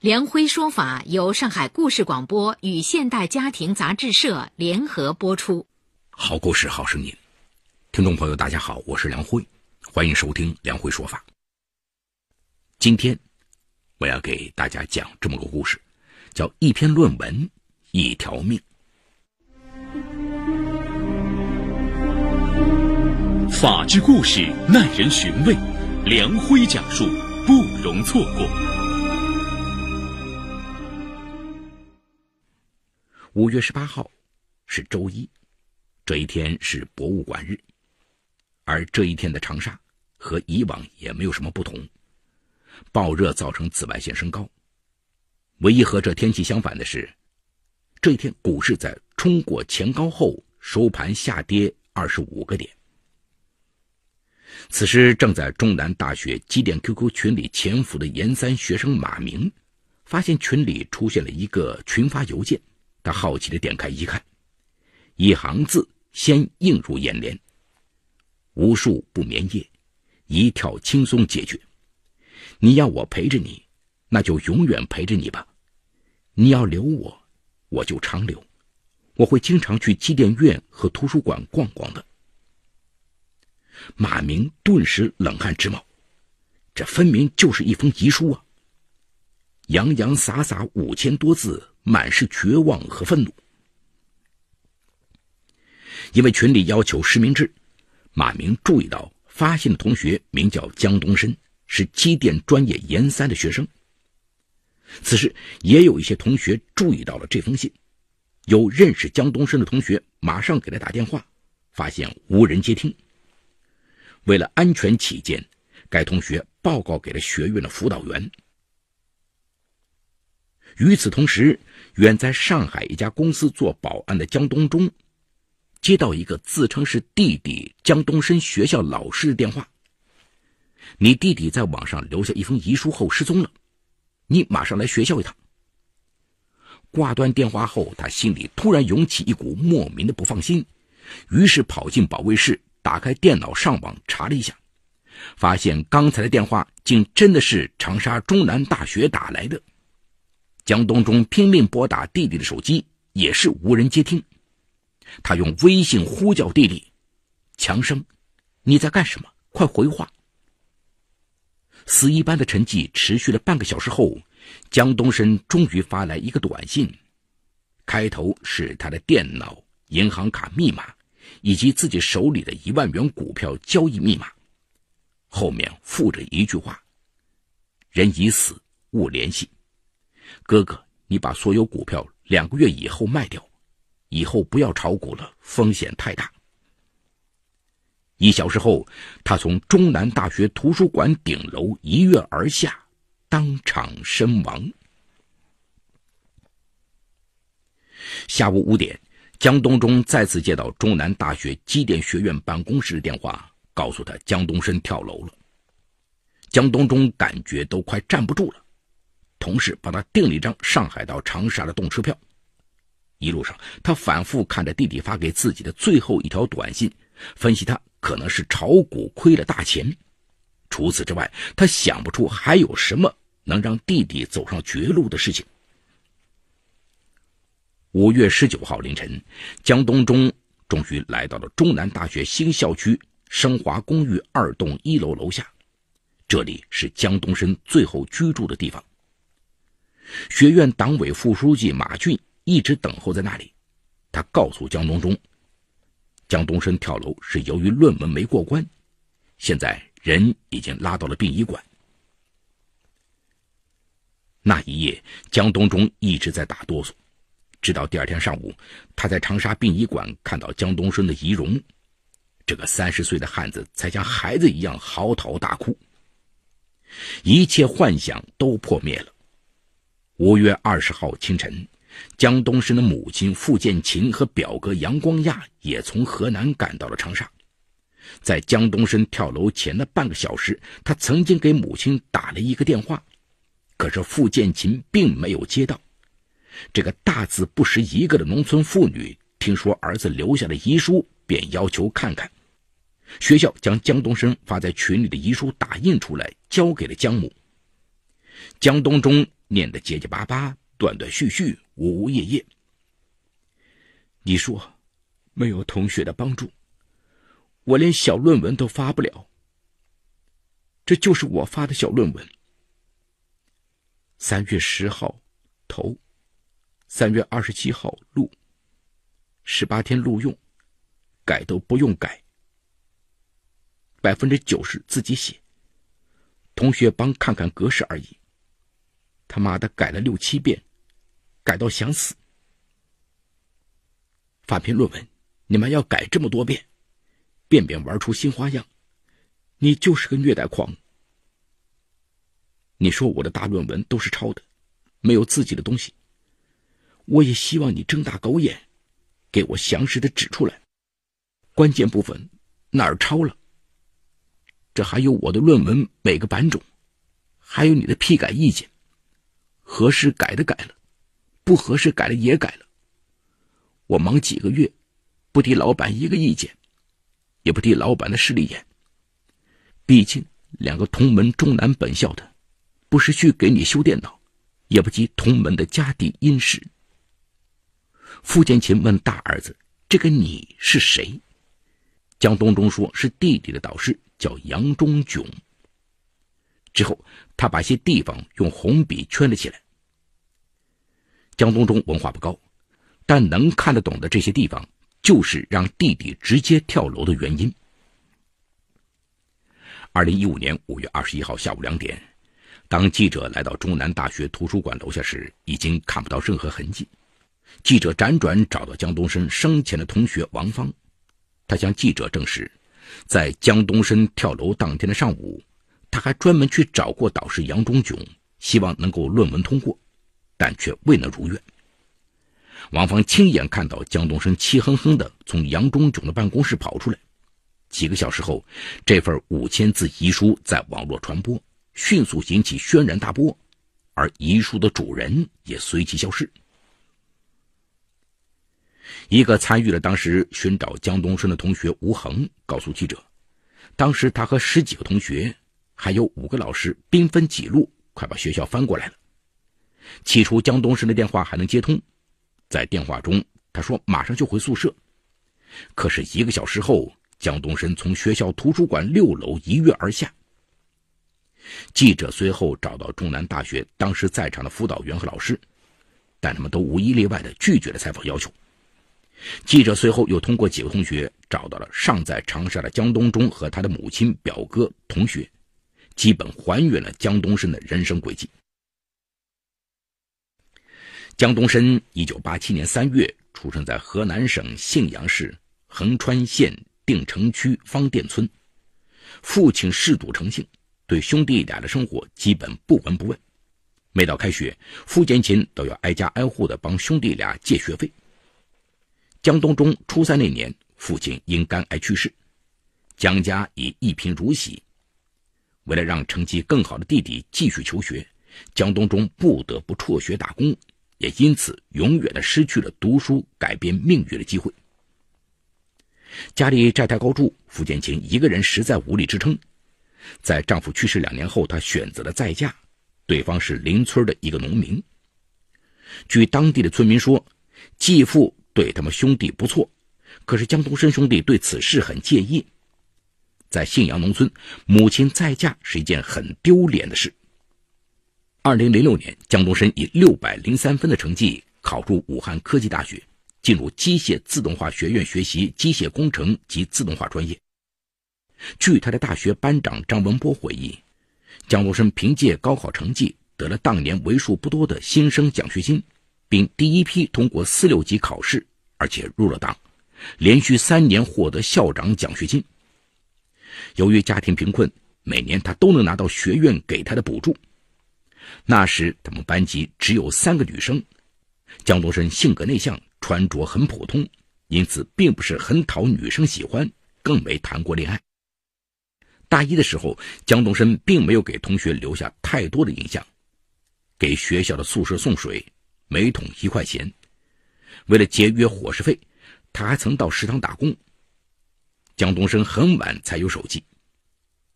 梁辉说法由上海故事广播与现代家庭杂志社联合播出。好故事，好声音。听众朋友，大家好，我是梁辉，欢迎收听梁辉说法。今天我要给大家讲这么个故事，叫《一篇论文，一条命》。法治故事耐人寻味，梁辉讲述不容错过。五月十八号是周一，这一天是博物馆日，而这一天的长沙和以往也没有什么不同。暴热造成紫外线升高，唯一和这天气相反的是，这一天股市在冲过前高后收盘下跌二十五个点。此时正在中南大学机电 QQ 群里潜伏的研三学生马明，发现群里出现了一个群发邮件。他好奇的点开一看，一行字先映入眼帘：“无数不眠夜，一跳轻松解决。你要我陪着你，那就永远陪着你吧。你要留我，我就长留。我会经常去机电院和图书馆逛逛的。”马明顿时冷汗直冒，这分明就是一封遗书啊！洋洋洒洒五千多字。满是绝望和愤怒，因为群里要求实名制，马明注意到发信的同学名叫江东升，是机电专业研三的学生。此时，也有一些同学注意到了这封信，有认识江东升的同学马上给他打电话，发现无人接听。为了安全起见，该同学报告给了学院的辅导员。与此同时，远在上海一家公司做保安的江东中，接到一个自称是弟弟江东升学校老师的电话：“你弟弟在网上留下一封遗书后失踪了，你马上来学校一趟。”挂断电话后，他心里突然涌起一股莫名的不放心，于是跑进保卫室，打开电脑上网查了一下，发现刚才的电话竟真的是长沙中南大学打来的。江东中拼命拨打弟弟的手机，也是无人接听。他用微信呼叫弟弟：“强生，你在干什么？快回话！”死一般的沉寂持续了半个小时后，江东升终于发来一个短信，开头是他的电脑、银行卡密码以及自己手里的一万元股票交易密码，后面附着一句话：“人已死，勿联系。”哥哥，你把所有股票两个月以后卖掉，以后不要炒股了，风险太大。一小时后，他从中南大学图书馆顶楼一跃而下，当场身亡。下午五点，江东中再次接到中南大学机电学院办公室的电话，告诉他江东升跳楼了。江东中感觉都快站不住了。同事帮他订了一张上海到长沙的动车票。一路上，他反复看着弟弟发给自己的最后一条短信，分析他可能是炒股亏了大钱。除此之外，他想不出还有什么能让弟弟走上绝路的事情。五月十九号凌晨，江东中终于来到了中南大学新校区升华公寓二栋一楼楼下，这里是江东升最后居住的地方。学院党委副书记马俊一直等候在那里。他告诉江东中，江东升跳楼是由于论文没过关，现在人已经拉到了殡仪馆。那一夜，江东中一直在打哆嗦，直到第二天上午，他在长沙殡仪馆看到江东升的遗容，这个三十岁的汉子才像孩子一样嚎啕大哭，一切幻想都破灭了。五月二十号清晨，江东升的母亲傅建琴和表哥杨光亚也从河南赶到了长沙。在江东升跳楼前的半个小时，他曾经给母亲打了一个电话，可是傅建琴并没有接到。这个大字不识一个的农村妇女听说儿子留下了遗书，便要求看看。学校将江东升发在群里的遗书打印出来，交给了江母。江东中念得结结巴巴、断断续续、呜呜咽咽。你说，没有同学的帮助，我连小论文都发不了。这就是我发的小论文。三月十号，投。三月二十七号录，十八天录用，改都不用改，百分之九十自己写，同学帮看看格式而已。他妈的改了六七遍，改到想死。发篇论文，你们要改这么多遍，遍遍玩出新花样，你就是个虐待狂。你说我的大论文都是抄的，没有自己的东西。我也希望你睁大狗眼，给我详实的指出来，关键部分哪儿抄了？这还有我的论文每个版种，还有你的批改意见，合适改的改了，不合适改了也改了。我忙几个月，不提老板一个意见，也不提老板的势利眼。毕竟两个同门中南本校的，不是去给你修电脑，也不及同门的家底殷实。傅建琴问大儿子：“这个你是谁？”江东中说：“是弟弟的导师，叫杨忠炯。”之后，他把些地方用红笔圈了起来。江东中文化不高，但能看得懂的这些地方，就是让弟弟直接跳楼的原因。二零一五年五月二十一号下午两点，当记者来到中南大学图书馆楼下时，已经看不到任何痕迹。记者辗转找到江东升生前的同学王芳，他向记者证实，在江东升跳楼当天的上午，他还专门去找过导师杨忠炯，希望能够论文通过，但却未能如愿。王芳亲眼看到江东升气哼哼地从杨忠炯的办公室跑出来，几个小时后，这份五千字遗书在网络传播，迅速引起轩然大波，而遗书的主人也随即消失。一个参与了当时寻找江东升的同学吴恒告诉记者，当时他和十几个同学，还有五个老师兵分几路，快把学校翻过来了。起初江东升的电话还能接通，在电话中他说马上就回宿舍，可是一个小时后，江东升从学校图书馆六楼一跃而下。记者随后找到中南大学当时在场的辅导员和老师，但他们都无一例外的拒绝了采访要求。记者随后又通过几个同学找到了尚在长沙的江东中和他的母亲、表哥、同学，基本还原了江东升的人生轨迹。江东升一九八七年三月出生在河南省信阳市横川县定城区方店村，父亲嗜赌成性，对兄弟俩的生活基本不闻不问。每到开学，付建琴都要挨家挨户的帮兄弟俩借学费。江东中初三那年，父亲因肝癌去世，江家已一贫如洗。为了让成绩更好的弟弟继续求学，江东中不得不辍学打工，也因此永远的失去了读书改变命运的机会。家里债台高筑，傅建琴一个人实在无力支撑。在丈夫去世两年后，她选择了再嫁，对方是邻村的一个农民。据当地的村民说，继父。对他们兄弟不错，可是江东升兄弟对此事很介意。在信阳农村，母亲再嫁是一件很丢脸的事。二零零六年，江东升以六百零三分的成绩考入武汉科技大学，进入机械自动化学院学习机械工程及自动化专业。据他的大学班长张文波回忆，江东升凭借高考成绩得了当年为数不多的新生奖学金。并第一批通过四六级考试，而且入了党，连续三年获得校长奖学金。由于家庭贫困，每年他都能拿到学院给他的补助。那时他们班级只有三个女生，江东升性格内向，穿着很普通，因此并不是很讨女生喜欢，更没谈过恋爱。大一的时候，江东升并没有给同学留下太多的印象，给学校的宿舍送水，每桶一块钱。为了节约伙食费，他还曾到食堂打工。江东升很晚才有手机，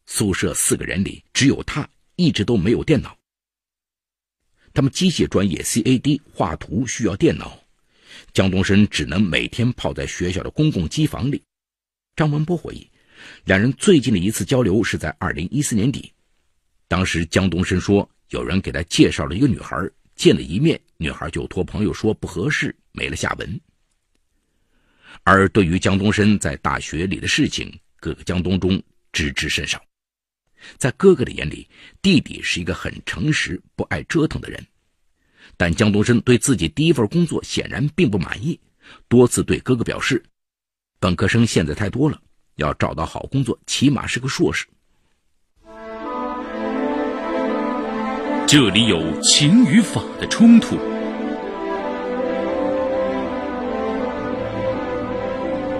宿舍四个人里只有他一直都没有电脑。他们机械专业 CAD 画图需要电脑，江东升只能每天泡在学校的公共机房里。张文波回忆。两人最近的一次交流是在二零一四年底，当时江东升说有人给他介绍了一个女孩，见了一面，女孩就托朋友说不合适，没了下文。而对于江东升在大学里的事情，哥哥江东中知之甚少。在哥哥的眼里，弟弟是一个很诚实、不爱折腾的人，但江东升对自己第一份工作显然并不满意，多次对哥哥表示，本科生现在太多了。要找到好工作，起码是个硕士。这里有情与法的冲突，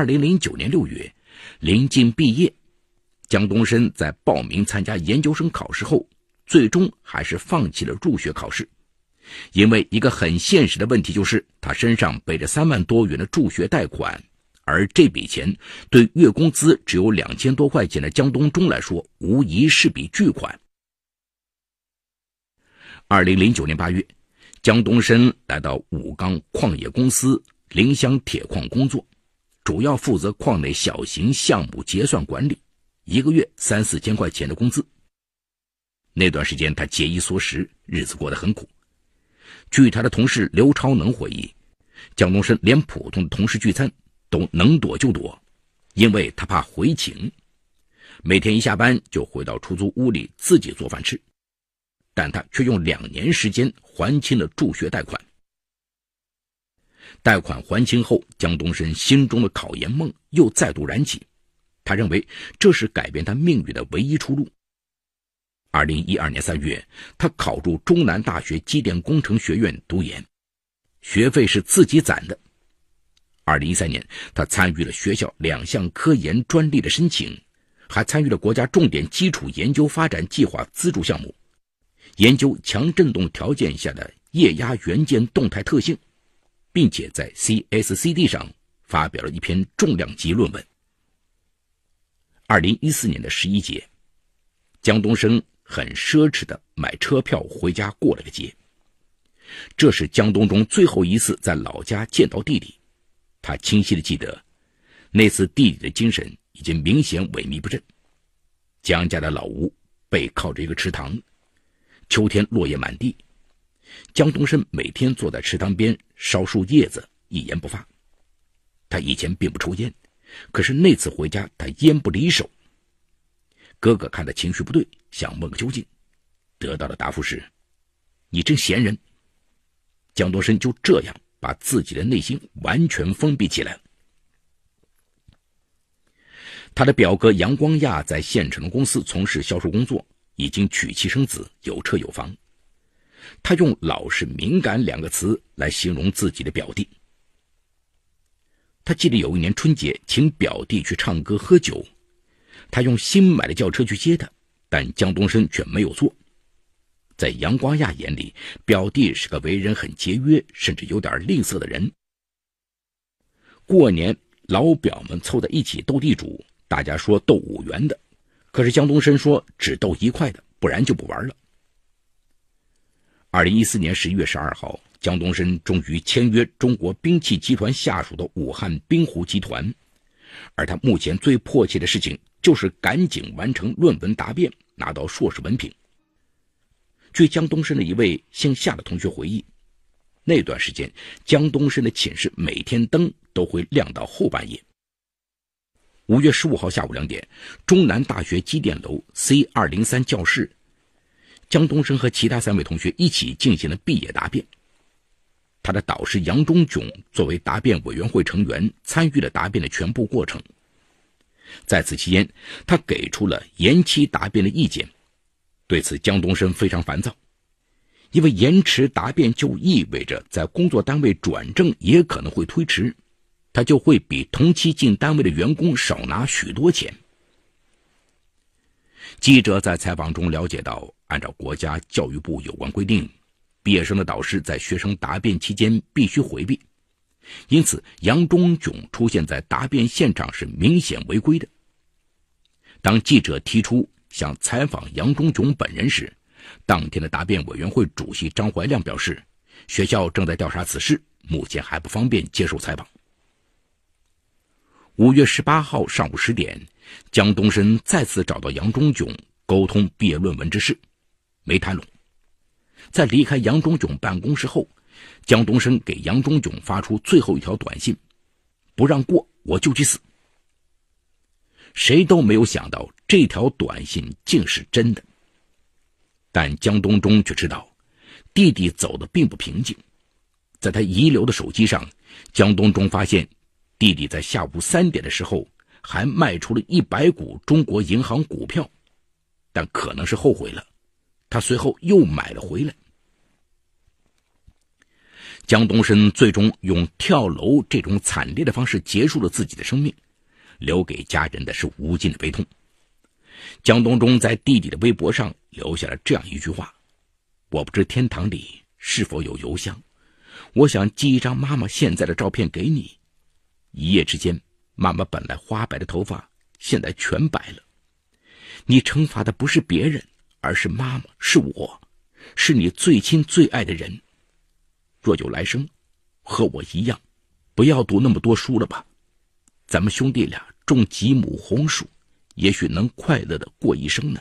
二零零九年六月，临近毕业，江东升在报名参加研究生考试后，最终还是放弃了入学考试，因为一个很现实的问题，就是他身上背着三万多元的助学贷款。而这笔钱对月工资只有两千多块钱的江东中来说，无疑是笔巨款。二零零九年八月，江东升来到武钢矿业公司临湘铁矿工作，主要负责矿内小型项目结算管理，一个月三四千块钱的工资。那段时间他节衣缩食，日子过得很苦。据他的同事刘超能回忆，蒋东升连普通的同事聚餐。都能躲就躲，因为他怕回请。每天一下班就回到出租屋里自己做饭吃，但他却用两年时间还清了助学贷款。贷款还清后，江东升心中的考研梦又再度燃起，他认为这是改变他命运的唯一出路。二零一二年三月，他考入中南大学机电工程学院读研，学费是自己攒的。二零一三年，他参与了学校两项科研专利的申请，还参与了国家重点基础研究发展计划资助项目，研究强振动条件下的液压元件动态特性，并且在 CSCD 上发表了一篇重量级论文。二零一四年的十一节，江东升很奢侈的买车票回家过了个节。这是江东中最后一次在老家见到弟弟。他清晰的记得，那次弟弟的精神已经明显萎靡不振。江家的老屋背靠着一个池塘，秋天落叶满地。江东升每天坐在池塘边烧树叶子，一言不发。他以前并不抽烟，可是那次回家，他烟不离手。哥哥看他情绪不对，想问个究竟，得到的答复是：“你真闲人。”江东升就这样。把自己的内心完全封闭起来。他的表哥杨光亚在县城的公司从事销售工作，已经娶妻生子，有车有房。他用“老实敏感”两个词来形容自己的表弟。他记得有一年春节，请表弟去唱歌喝酒，他用新买的轿车去接他，但江东升却没有坐。在杨光亚眼里，表弟是个为人很节约，甚至有点吝啬的人。过年，老表们凑在一起斗地主，大家说斗五元的，可是江东升说只斗一块的，不然就不玩了。二零一四年十一月十二号，江东升终于签约中国兵器集团下属的武汉滨湖集团，而他目前最迫切的事情就是赶紧完成论文答辩，拿到硕士文凭。据江东升的一位姓夏的同学回忆，那段时间，江东升的寝室每天灯都会亮到后半夜。五月十五号下午两点，中南大学机电楼 C 二零三教室，江东升和其他三位同学一起进行了毕业答辩。他的导师杨忠炯作为答辩委员会成员，参与了答辩的全部过程。在此期间，他给出了延期答辩的意见。对此，江东升非常烦躁，因为延迟答辩就意味着在工作单位转正也可能会推迟，他就会比同期进单位的员工少拿许多钱。记者在采访中了解到，按照国家教育部有关规定。毕业生的导师在学生答辩期间必须回避，因此杨忠炯出现在答辩现场是明显违规的。当记者提出想采访杨忠炯本人时，当天的答辩委员会主席张怀亮表示，学校正在调查此事，目前还不方便接受采访。五月十八号上午十点，江东升再次找到杨忠炯沟通毕业论文之事，没谈拢。在离开杨忠炯办公室后，江东升给杨忠炯发出最后一条短信：“不让过，我就去死。”谁都没有想到这条短信竟是真的。但江东中却知道，弟弟走的并不平静。在他遗留的手机上，江东中发现，弟弟在下午三点的时候还卖出了一百股中国银行股票，但可能是后悔了。他随后又买了回来。江东升最终用跳楼这种惨烈的方式结束了自己的生命，留给家人的是无尽的悲痛。江东中在弟弟的微博上留下了这样一句话：“我不知天堂里是否有邮箱，我想寄一张妈妈现在的照片给你。一夜之间，妈妈本来花白的头发现在全白了。你惩罚的不是别人。”而是妈妈，是我，是你最亲最爱的人。若有来生，和我一样，不要读那么多书了吧。咱们兄弟俩种几亩红薯，也许能快乐的过一生呢。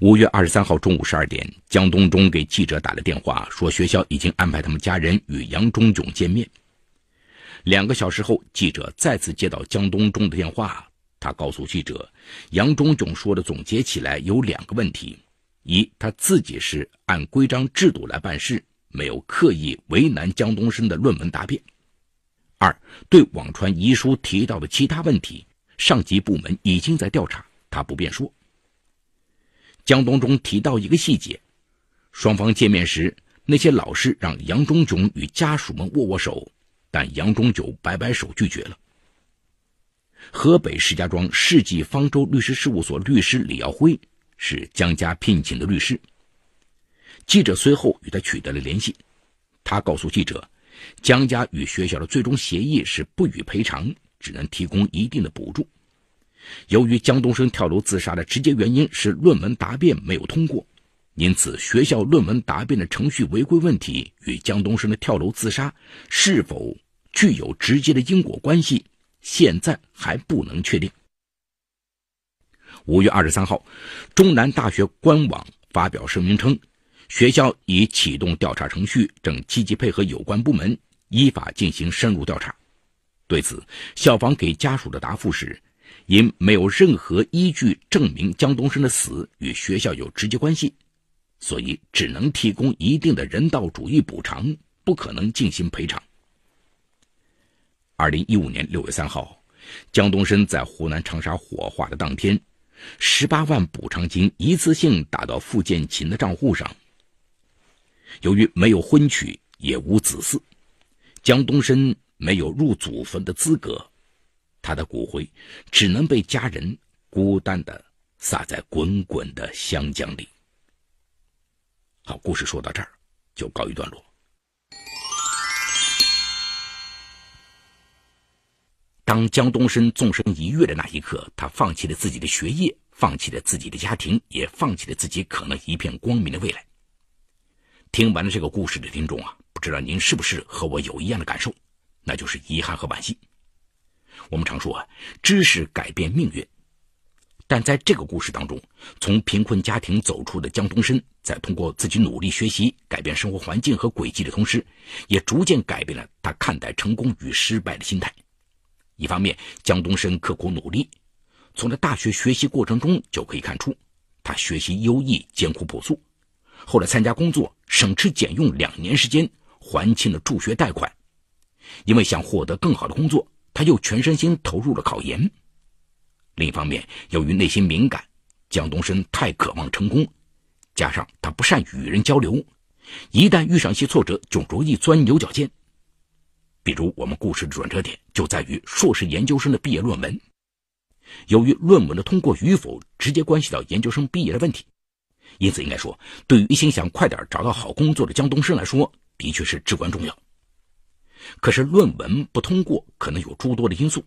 五月二十三号中午十二点，江东中给记者打了电话，说学校已经安排他们家人与杨忠炯见面。两个小时后，记者再次接到江东中的电话。他告诉记者，杨忠炯说的总结起来有两个问题：一，他自己是按规章制度来办事，没有刻意为难江东升的论文答辩；二，对网传遗书提到的其他问题，上级部门已经在调查，他不便说。江东中提到一个细节：双方见面时，那些老师让杨忠炯与家属们握握手，但杨忠炯摆摆手拒绝了。河北石家庄世纪方舟律师事务所律师李耀辉是江家聘请的律师。记者随后与他取得了联系，他告诉记者，江家与学校的最终协议是不予赔偿，只能提供一定的补助。由于江东升跳楼自杀的直接原因是论文答辩没有通过，因此学校论文答辩的程序违规问题与江东升的跳楼自杀是否具有直接的因果关系。现在还不能确定。五月二十三号，中南大学官网发表声明称，学校已启动调查程序，正积极配合有关部门依法进行深入调查。对此，校方给家属的答复是，因没有任何依据证明江东升的死与学校有直接关系，所以只能提供一定的人道主义补偿，不可能进行赔偿。二零一五年六月三号，江东升在湖南长沙火化的当天，十八万补偿金一次性打到付建琴的账户上。由于没有婚娶，也无子嗣，江东升没有入祖坟的资格，他的骨灰只能被家人孤单的撒在滚滚的湘江里。好，故事说到这儿就告一段落。当江东升纵身一跃的那一刻，他放弃了自己的学业，放弃了自己的家庭，也放弃了自己可能一片光明的未来。听完了这个故事的听众啊，不知道您是不是和我有一样的感受，那就是遗憾和惋惜。我们常说啊，知识改变命运，但在这个故事当中，从贫困家庭走出的江东升，在通过自己努力学习、改变生活环境和轨迹的同时，也逐渐改变了他看待成功与失败的心态。一方面，江东升刻苦努力，从他大学学习过程中就可以看出，他学习优异、艰苦朴素。后来参加工作，省吃俭用两年时间还清了助学贷款。因为想获得更好的工作，他又全身心投入了考研。另一方面，由于内心敏感，江东升太渴望成功，加上他不善与人交流，一旦遇上一些挫折，就容易钻牛角尖。比如，我们故事的转折点就在于硕士研究生的毕业论文。由于论文的通过与否直接关系到研究生毕业的问题，因此应该说，对于一心想快点找到好工作的江东升来说，的确是至关重要。可是，论文不通过可能有诸多的因素，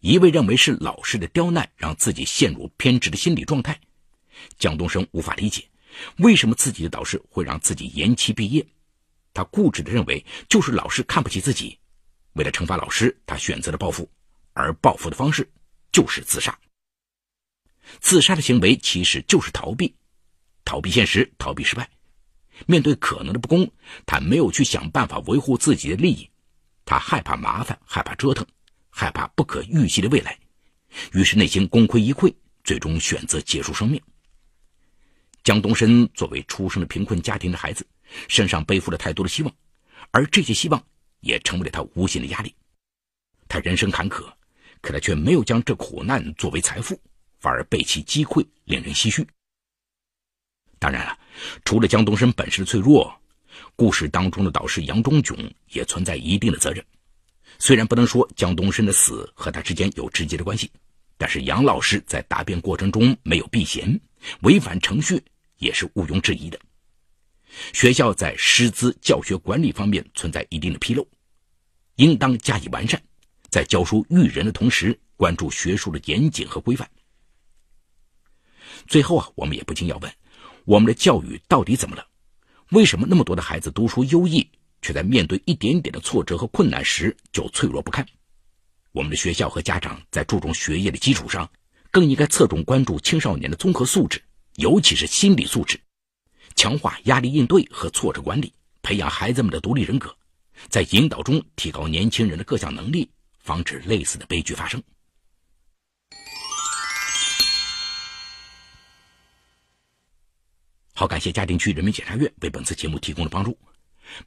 一味认为是老师的刁难让自己陷入偏执的心理状态。江东升无法理解，为什么自己的导师会让自己延期毕业。他固执地认为，就是老师看不起自己。为了惩罚老师，他选择了报复，而报复的方式就是自杀。自杀的行为其实就是逃避，逃避现实，逃避失败。面对可能的不公，他没有去想办法维护自己的利益，他害怕麻烦，害怕折腾，害怕不可预计的未来，于是内心功亏一篑，最终选择结束生命。江东升作为出生的贫困家庭的孩子，身上背负了太多的希望，而这些希望。也成为了他无形的压力。他人生坎坷，可他却没有将这苦难作为财富，反而被其击溃，令人唏嘘。当然了，除了江东升本身的脆弱，故事当中的导师杨忠炯也存在一定的责任。虽然不能说江东升的死和他之间有直接的关系，但是杨老师在答辩过程中没有避嫌，违反程序也是毋庸置疑的。学校在师资教学管理方面存在一定的纰漏。应当加以完善，在教书育人的同时，关注学术的严谨和规范。最后啊，我们也不禁要问：我们的教育到底怎么了？为什么那么多的孩子读书优异，却在面对一点点的挫折和困难时就脆弱不堪？我们的学校和家长在注重学业的基础上，更应该侧重关注青少年的综合素质，尤其是心理素质，强化压力应对和挫折管理，培养孩子们的独立人格。在引导中提高年轻人的各项能力，防止类似的悲剧发生。好，感谢嘉定区人民检察院为本次节目提供的帮助。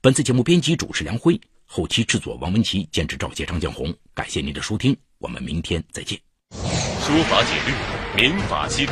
本次节目编辑主持梁辉，后期制作王文琪，监制赵杰、张建红。感谢您的收听，我们明天再见。说法解律，民法析理，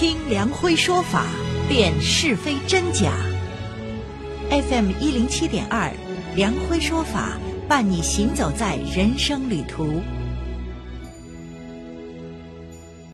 听梁辉说法，辨是非真假。FM 一零七点二，梁辉说法伴你行走在人生旅途。